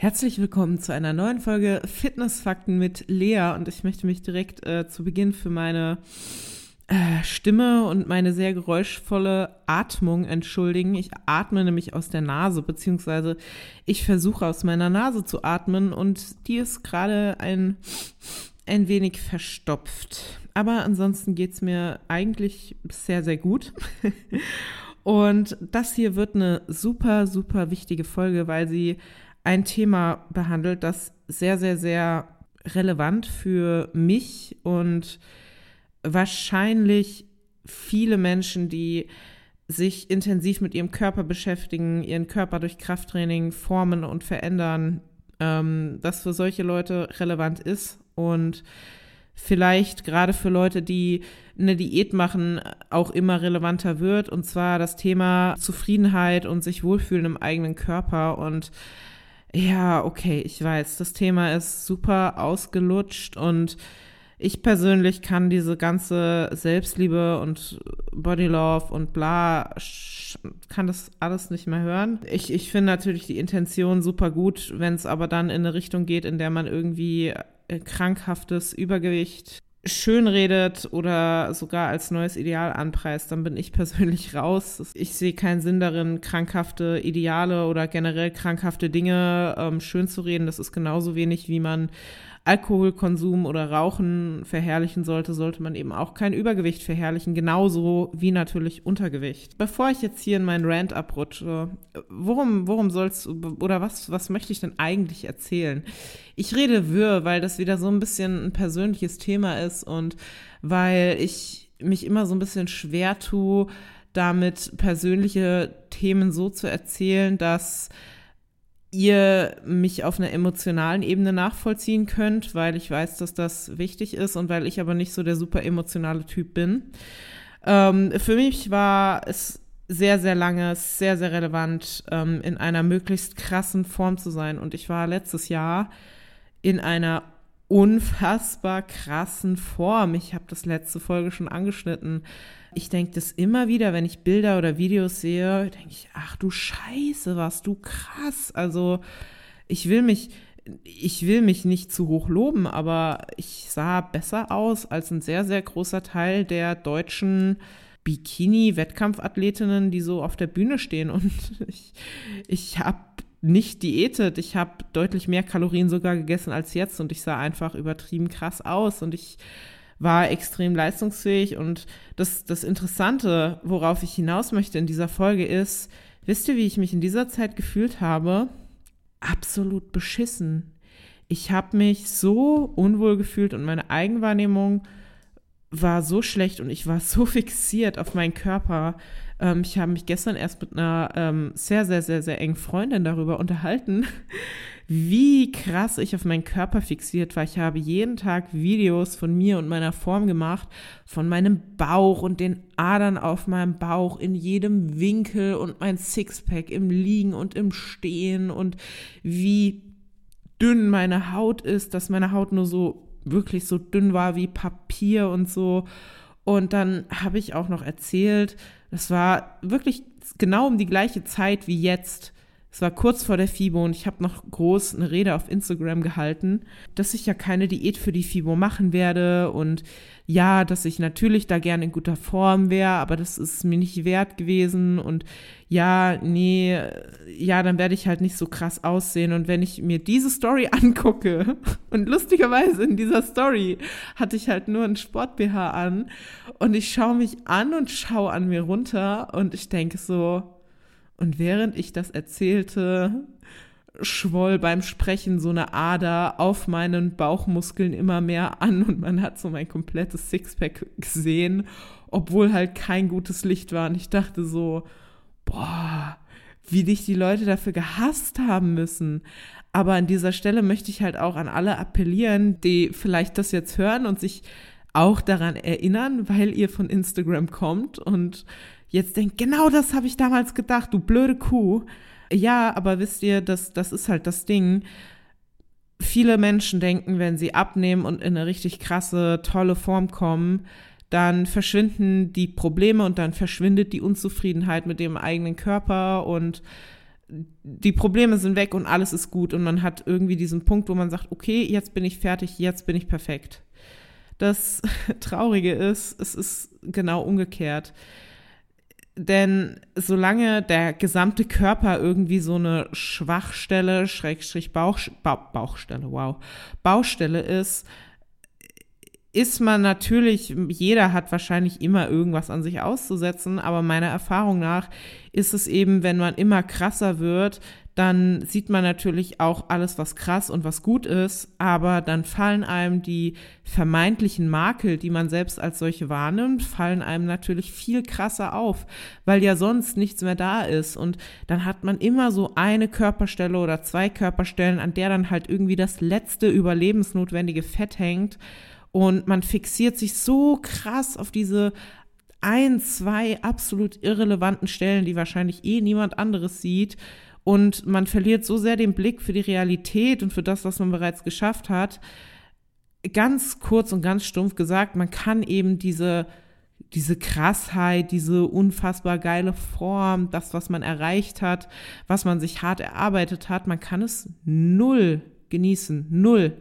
Herzlich willkommen zu einer neuen Folge Fitnessfakten mit Lea und ich möchte mich direkt äh, zu Beginn für meine äh, Stimme und meine sehr geräuschvolle Atmung entschuldigen. Ich atme nämlich aus der Nase, beziehungsweise ich versuche aus meiner Nase zu atmen und die ist gerade ein, ein wenig verstopft. Aber ansonsten geht es mir eigentlich sehr, sehr gut. Und das hier wird eine super, super wichtige Folge, weil sie ein Thema behandelt, das sehr, sehr, sehr relevant für mich und wahrscheinlich viele Menschen, die sich intensiv mit ihrem Körper beschäftigen, ihren Körper durch Krafttraining formen und verändern, ähm, das für solche Leute relevant ist und vielleicht gerade für Leute, die eine Diät machen, auch immer relevanter wird. Und zwar das Thema Zufriedenheit und sich wohlfühlen im eigenen Körper. Und ja, okay, ich weiß, das Thema ist super ausgelutscht und ich persönlich kann diese ganze Selbstliebe und Bodylove und bla, kann das alles nicht mehr hören. Ich, ich finde natürlich die Intention super gut, wenn es aber dann in eine Richtung geht, in der man irgendwie äh, krankhaftes Übergewicht schönredet oder sogar als neues Ideal anpreist, dann bin ich persönlich raus. Ich sehe keinen Sinn darin, krankhafte Ideale oder generell krankhafte Dinge ähm, schön zu reden. Das ist genauso wenig, wie man Alkoholkonsum oder Rauchen verherrlichen sollte, sollte man eben auch kein Übergewicht verherrlichen, genauso wie natürlich Untergewicht. Bevor ich jetzt hier in meinen Rant abrutsche, worum, worum soll's oder was, was möchte ich denn eigentlich erzählen? Ich rede wirr, weil das wieder so ein bisschen ein persönliches Thema ist und weil ich mich immer so ein bisschen schwer tue, damit persönliche Themen so zu erzählen, dass ihr mich auf einer emotionalen Ebene nachvollziehen könnt, weil ich weiß, dass das wichtig ist und weil ich aber nicht so der super emotionale Typ bin. Ähm, für mich war es sehr, sehr lange, sehr, sehr relevant, ähm, in einer möglichst krassen Form zu sein. Und ich war letztes Jahr in einer unfassbar krassen Form. Ich habe das letzte Folge schon angeschnitten. Ich denke das immer wieder, wenn ich Bilder oder Videos sehe, denke ich, ach du Scheiße, warst du krass. Also ich will mich, ich will mich nicht zu hoch loben, aber ich sah besser aus als ein sehr, sehr großer Teil der deutschen Bikini-Wettkampfathletinnen, die so auf der Bühne stehen. Und ich, ich habe nicht diätet. Ich habe deutlich mehr Kalorien sogar gegessen als jetzt und ich sah einfach übertrieben krass aus und ich war extrem leistungsfähig. Und das, das Interessante, worauf ich hinaus möchte in dieser Folge ist, wisst ihr, wie ich mich in dieser Zeit gefühlt habe? Absolut beschissen. Ich habe mich so unwohl gefühlt und meine Eigenwahrnehmung war so schlecht und ich war so fixiert auf meinen Körper. Ähm, ich habe mich gestern erst mit einer ähm, sehr, sehr, sehr, sehr engen Freundin darüber unterhalten, wie krass ich auf meinen Körper fixiert war. Ich habe jeden Tag Videos von mir und meiner Form gemacht, von meinem Bauch und den Adern auf meinem Bauch in jedem Winkel und mein Sixpack im Liegen und im Stehen und wie dünn meine Haut ist, dass meine Haut nur so wirklich so dünn war wie Papier und so. Und dann habe ich auch noch erzählt, das war wirklich genau um die gleiche Zeit wie jetzt, es war kurz vor der FIBO und ich habe noch groß eine Rede auf Instagram gehalten, dass ich ja keine Diät für die FIBO machen werde und ja, dass ich natürlich da gerne in guter Form wäre, aber das ist mir nicht wert gewesen und ja, nee, ja, dann werde ich halt nicht so krass aussehen und wenn ich mir diese Story angucke und lustigerweise in dieser Story hatte ich halt nur ein Sport BH an und ich schaue mich an und schaue an mir runter und ich denke so, und während ich das erzählte, schwoll beim Sprechen so eine Ader auf meinen Bauchmuskeln immer mehr an und man hat so mein komplettes Sixpack gesehen, obwohl halt kein gutes Licht war. Und ich dachte so, boah, wie dich die Leute dafür gehasst haben müssen. Aber an dieser Stelle möchte ich halt auch an alle appellieren, die vielleicht das jetzt hören und sich auch daran erinnern, weil ihr von Instagram kommt und jetzt denkt, genau das habe ich damals gedacht, du blöde Kuh. Ja, aber wisst ihr, das, das ist halt das Ding. Viele Menschen denken, wenn sie abnehmen und in eine richtig krasse, tolle Form kommen, dann verschwinden die Probleme und dann verschwindet die Unzufriedenheit mit dem eigenen Körper und die Probleme sind weg und alles ist gut und man hat irgendwie diesen Punkt, wo man sagt, okay, jetzt bin ich fertig, jetzt bin ich perfekt. Das Traurige ist, es ist genau umgekehrt. Denn solange der gesamte Körper irgendwie so eine Schwachstelle, Schrägstrich Bauch, Bauchstelle, wow, Baustelle ist, ist man natürlich, jeder hat wahrscheinlich immer irgendwas an sich auszusetzen, aber meiner Erfahrung nach ist es eben, wenn man immer krasser wird, dann sieht man natürlich auch alles, was krass und was gut ist, aber dann fallen einem die vermeintlichen Makel, die man selbst als solche wahrnimmt, fallen einem natürlich viel krasser auf, weil ja sonst nichts mehr da ist und dann hat man immer so eine Körperstelle oder zwei Körperstellen, an der dann halt irgendwie das letzte überlebensnotwendige Fett hängt und man fixiert sich so krass auf diese ein, zwei absolut irrelevanten Stellen, die wahrscheinlich eh niemand anderes sieht. Und man verliert so sehr den Blick für die Realität und für das, was man bereits geschafft hat. Ganz kurz und ganz stumpf gesagt, man kann eben diese, diese Krassheit, diese unfassbar geile Form, das, was man erreicht hat, was man sich hart erarbeitet hat, man kann es null genießen. Null.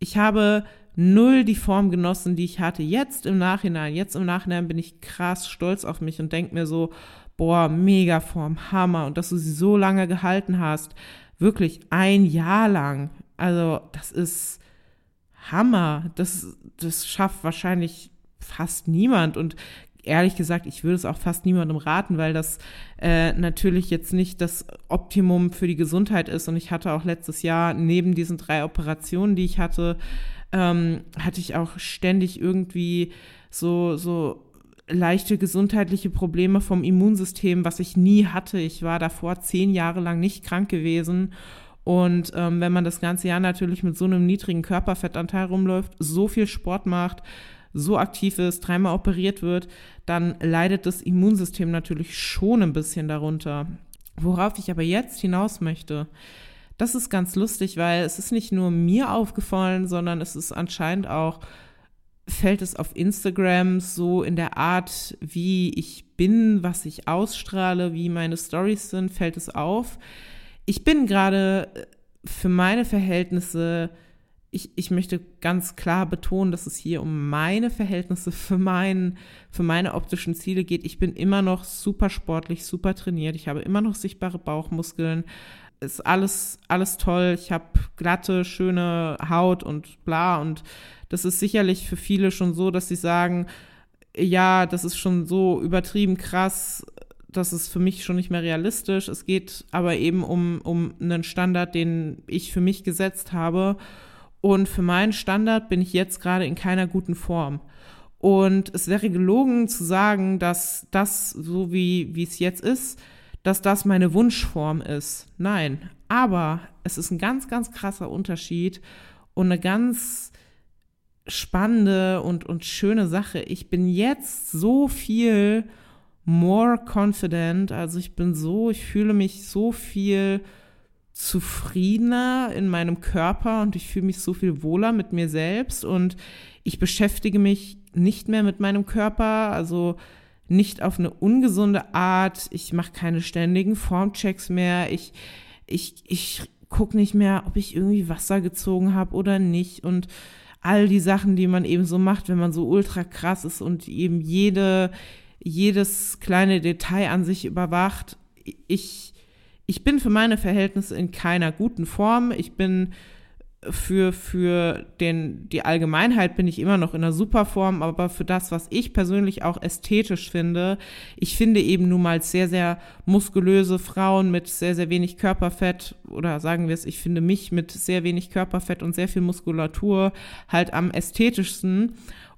Ich habe null die Form genossen, die ich hatte. Jetzt im Nachhinein, jetzt im Nachhinein bin ich krass stolz auf mich und denke mir so, boah, mega Form, Hammer. Und dass du sie so lange gehalten hast, wirklich ein Jahr lang. Also, das ist Hammer. Das, das schafft wahrscheinlich fast niemand. Und ehrlich gesagt, ich würde es auch fast niemandem raten, weil das äh, natürlich jetzt nicht das Optimum für die Gesundheit ist. Und ich hatte auch letztes Jahr neben diesen drei Operationen, die ich hatte, ähm, hatte ich auch ständig irgendwie so, so leichte gesundheitliche Probleme vom Immunsystem, was ich nie hatte. Ich war davor zehn Jahre lang nicht krank gewesen. Und ähm, wenn man das ganze Jahr natürlich mit so einem niedrigen Körperfettanteil rumläuft, so viel Sport macht, so aktiv ist, dreimal operiert wird, dann leidet das Immunsystem natürlich schon ein bisschen darunter. Worauf ich aber jetzt hinaus möchte, das ist ganz lustig, weil es ist nicht nur mir aufgefallen, sondern es ist anscheinend auch, fällt es auf Instagram so in der Art, wie ich bin, was ich ausstrahle, wie meine Stories sind, fällt es auf. Ich bin gerade äh, für meine Verhältnisse, ich, ich möchte ganz klar betonen, dass es hier um meine Verhältnisse für, mein, für meine optischen Ziele geht. Ich bin immer noch super sportlich, super trainiert. Ich habe immer noch sichtbare Bauchmuskeln ist alles, alles toll. Ich habe glatte, schöne Haut und bla. Und das ist sicherlich für viele schon so, dass sie sagen, ja, das ist schon so übertrieben krass, das ist für mich schon nicht mehr realistisch. Es geht aber eben um, um einen Standard, den ich für mich gesetzt habe. Und für meinen Standard bin ich jetzt gerade in keiner guten Form. Und es wäre gelogen zu sagen, dass das, so wie, wie es jetzt ist, dass das meine Wunschform ist. Nein, aber es ist ein ganz, ganz krasser Unterschied und eine ganz spannende und, und schöne Sache. Ich bin jetzt so viel more confident, also ich bin so, ich fühle mich so viel zufriedener in meinem Körper und ich fühle mich so viel wohler mit mir selbst und ich beschäftige mich nicht mehr mit meinem Körper, also nicht auf eine ungesunde Art. Ich mache keine ständigen Formchecks mehr. Ich, ich, ich gucke nicht mehr, ob ich irgendwie Wasser gezogen habe oder nicht. Und all die Sachen, die man eben so macht, wenn man so ultra krass ist und eben jede, jedes kleine Detail an sich überwacht. Ich, ich bin für meine Verhältnisse in keiner guten Form. Ich bin für, für den, die Allgemeinheit bin ich immer noch in einer super Form, aber für das, was ich persönlich auch ästhetisch finde, ich finde eben nun mal sehr, sehr muskulöse Frauen mit sehr, sehr wenig Körperfett oder sagen wir es, ich finde mich mit sehr wenig Körperfett und sehr viel Muskulatur halt am ästhetischsten.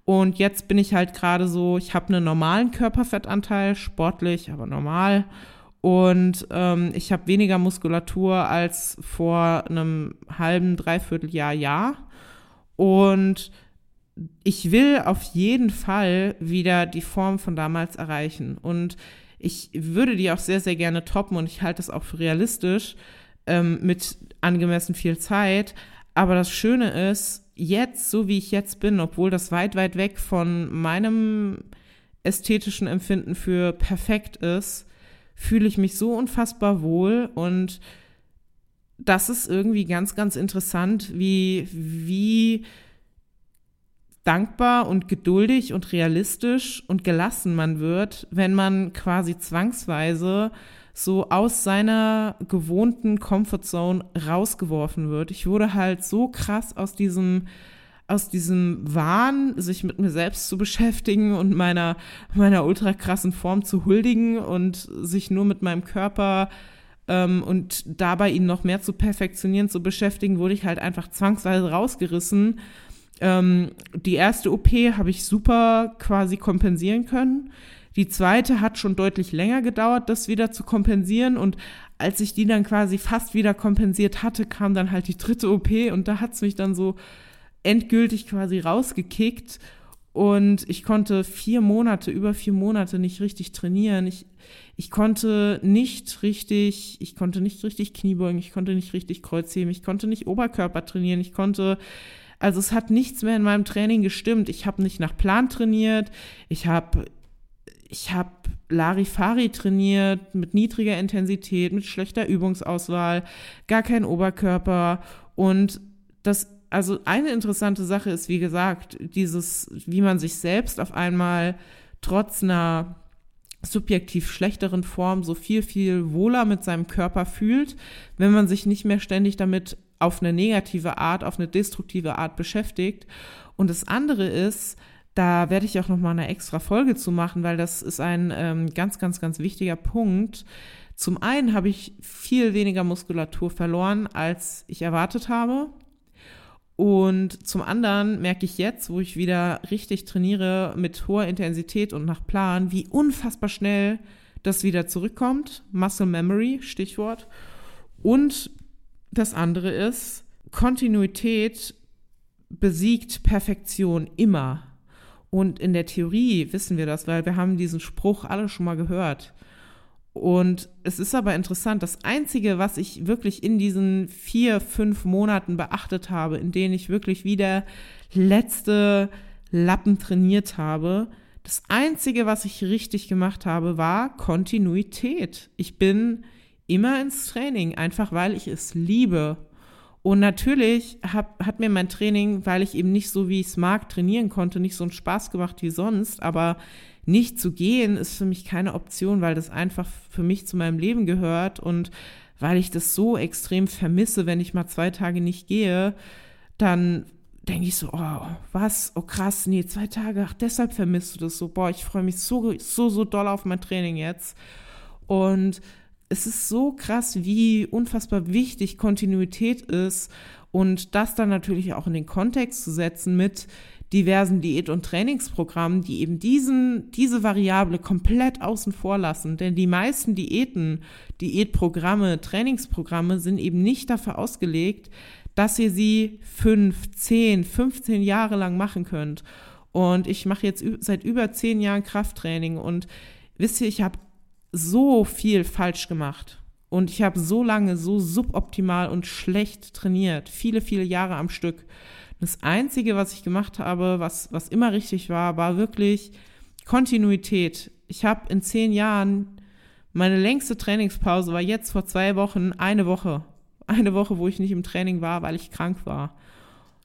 Und jetzt bin ich halt gerade so, ich habe einen normalen Körperfettanteil, sportlich, aber normal und ähm, ich habe weniger Muskulatur als vor einem halben, dreiviertel Jahr, Jahr. Und ich will auf jeden Fall wieder die Form von damals erreichen. Und ich würde die auch sehr, sehr gerne toppen und ich halte das auch für realistisch ähm, mit angemessen viel Zeit. Aber das Schöne ist, jetzt, so wie ich jetzt bin, obwohl das weit, weit weg von meinem ästhetischen Empfinden für perfekt ist, fühle ich mich so unfassbar wohl und das ist irgendwie ganz, ganz interessant, wie, wie dankbar und geduldig und realistisch und gelassen man wird, wenn man quasi zwangsweise so aus seiner gewohnten Comfortzone rausgeworfen wird. Ich wurde halt so krass aus diesem aus diesem Wahn, sich mit mir selbst zu beschäftigen und meiner, meiner ultra krassen Form zu huldigen und sich nur mit meinem Körper ähm, und dabei ihn noch mehr zu perfektionieren, zu beschäftigen, wurde ich halt einfach zwangsweise rausgerissen. Ähm, die erste OP habe ich super quasi kompensieren können. Die zweite hat schon deutlich länger gedauert, das wieder zu kompensieren. Und als ich die dann quasi fast wieder kompensiert hatte, kam dann halt die dritte OP und da hat es mich dann so endgültig quasi rausgekickt. Und ich konnte vier Monate, über vier Monate nicht richtig trainieren. Ich, ich konnte nicht richtig, ich konnte nicht richtig Kniebeugen, ich konnte nicht richtig Kreuzheben, ich konnte nicht Oberkörper trainieren, ich konnte also es hat nichts mehr in meinem Training gestimmt. Ich habe nicht nach Plan trainiert. Ich habe ich habe Larifari trainiert mit niedriger Intensität, mit schlechter Übungsauswahl, gar kein Oberkörper und das also eine interessante Sache ist, wie gesagt, dieses, wie man sich selbst auf einmal trotz einer subjektiv schlechteren Form so viel, viel wohler mit seinem Körper fühlt, wenn man sich nicht mehr ständig damit auf eine negative Art, auf eine destruktive Art beschäftigt. Und das andere ist, da werde ich auch noch mal eine extra Folge zu machen, weil das ist ein ähm, ganz, ganz, ganz wichtiger Punkt. Zum einen habe ich viel weniger Muskulatur verloren, als ich erwartet habe. Und zum anderen merke ich jetzt, wo ich wieder richtig trainiere mit hoher Intensität und nach Plan, wie unfassbar schnell das wieder zurückkommt. Muscle Memory, Stichwort. Und das andere ist, Kontinuität besiegt Perfektion immer. Und in der Theorie wissen wir das, weil wir haben diesen Spruch alle schon mal gehört. Und es ist aber interessant, das Einzige, was ich wirklich in diesen vier, fünf Monaten beachtet habe, in denen ich wirklich wieder letzte Lappen trainiert habe, das Einzige, was ich richtig gemacht habe, war Kontinuität. Ich bin immer ins Training, einfach weil ich es liebe. Und natürlich hab, hat mir mein Training, weil ich eben nicht so, wie ich es mag, trainieren konnte, nicht so einen Spaß gemacht wie sonst. Aber nicht zu gehen ist für mich keine Option, weil das einfach für mich zu meinem Leben gehört und weil ich das so extrem vermisse, wenn ich mal zwei Tage nicht gehe, dann denke ich so, oh, was? Oh krass, nee, zwei Tage, ach, deshalb vermisst du das so. Boah, ich freue mich so, so, so doll auf mein Training jetzt. Und es ist so krass, wie unfassbar wichtig Kontinuität ist und das dann natürlich auch in den Kontext zu setzen mit diversen Diät- und Trainingsprogrammen, die eben diesen, diese Variable komplett außen vor lassen. Denn die meisten Diäten, Diätprogramme, Trainingsprogramme sind eben nicht dafür ausgelegt, dass ihr sie fünf, zehn, 15 Jahre lang machen könnt. Und ich mache jetzt seit über zehn Jahren Krafttraining und wisst ihr, ich habe so viel falsch gemacht. Und ich habe so lange, so suboptimal und schlecht trainiert, viele, viele Jahre am Stück. Das Einzige, was ich gemacht habe, was, was immer richtig war, war wirklich Kontinuität. Ich habe in zehn Jahren, meine längste Trainingspause war jetzt vor zwei Wochen eine Woche. Eine Woche, wo ich nicht im Training war, weil ich krank war.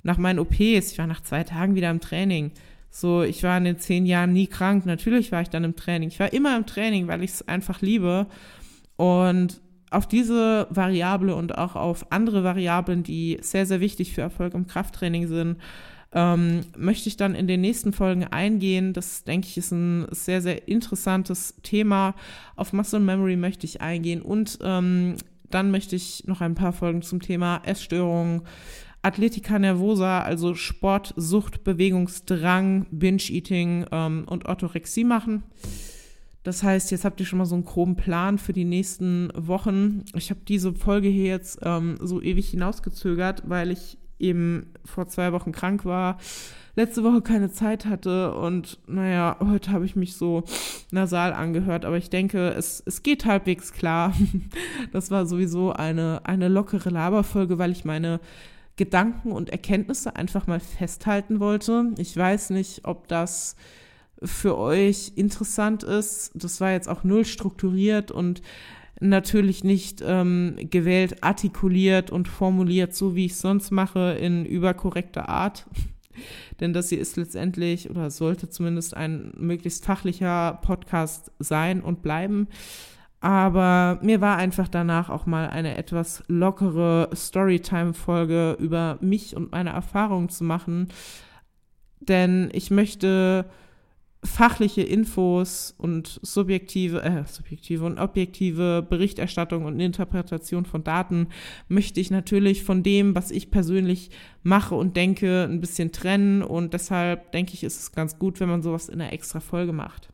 Nach meinen OPs, ich war nach zwei Tagen wieder im Training. So, ich war in den zehn Jahren nie krank. Natürlich war ich dann im Training. Ich war immer im Training, weil ich es einfach liebe. Und auf diese Variable und auch auf andere Variablen, die sehr, sehr wichtig für Erfolg im Krafttraining sind, ähm, möchte ich dann in den nächsten Folgen eingehen. Das, denke ich, ist ein sehr, sehr interessantes Thema. Auf Muscle Memory möchte ich eingehen und ähm, dann möchte ich noch ein paar Folgen zum Thema Essstörungen, Athletica nervosa, also Sport, Sucht, Bewegungsdrang, Binge-Eating ähm, und Orthorexie machen. Das heißt, jetzt habt ihr schon mal so einen groben Plan für die nächsten Wochen. Ich habe diese Folge hier jetzt ähm, so ewig hinausgezögert, weil ich eben vor zwei Wochen krank war, letzte Woche keine Zeit hatte und naja, heute habe ich mich so nasal angehört, aber ich denke, es, es geht halbwegs klar. Das war sowieso eine, eine lockere Laberfolge, weil ich meine Gedanken und Erkenntnisse einfach mal festhalten wollte. Ich weiß nicht, ob das für euch interessant ist. Das war jetzt auch null strukturiert und natürlich nicht ähm, gewählt, artikuliert und formuliert, so wie ich es sonst mache, in überkorrekter Art. Denn das hier ist letztendlich oder sollte zumindest ein möglichst fachlicher Podcast sein und bleiben. Aber mir war einfach danach auch mal eine etwas lockere Storytime-Folge über mich und meine Erfahrungen zu machen. Denn ich möchte fachliche Infos und subjektive, äh, subjektive und objektive Berichterstattung und Interpretation von Daten möchte ich natürlich von dem, was ich persönlich mache und denke, ein bisschen trennen und deshalb denke ich, ist es ganz gut, wenn man sowas in einer extra Folge macht.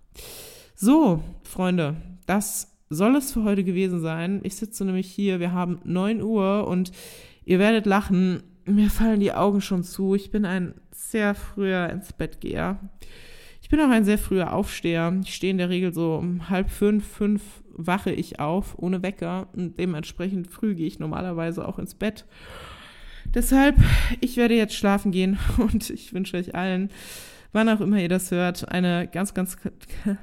So, Freunde, das soll es für heute gewesen sein. Ich sitze nämlich hier, wir haben 9 Uhr und ihr werdet lachen, mir fallen die Augen schon zu. Ich bin ein sehr früher ins Bett geher. Ich bin auch ein sehr früher Aufsteher. Ich stehe in der Regel so um halb fünf, fünf wache ich auf, ohne Wecker. Und dementsprechend früh gehe ich normalerweise auch ins Bett. Deshalb, ich werde jetzt schlafen gehen und ich wünsche euch allen, wann auch immer ihr das hört, eine ganz, ganz,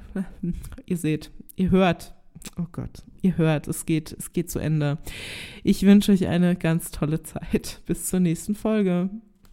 ihr seht, ihr hört, oh Gott, ihr hört, es geht, es geht zu Ende. Ich wünsche euch eine ganz tolle Zeit. Bis zur nächsten Folge.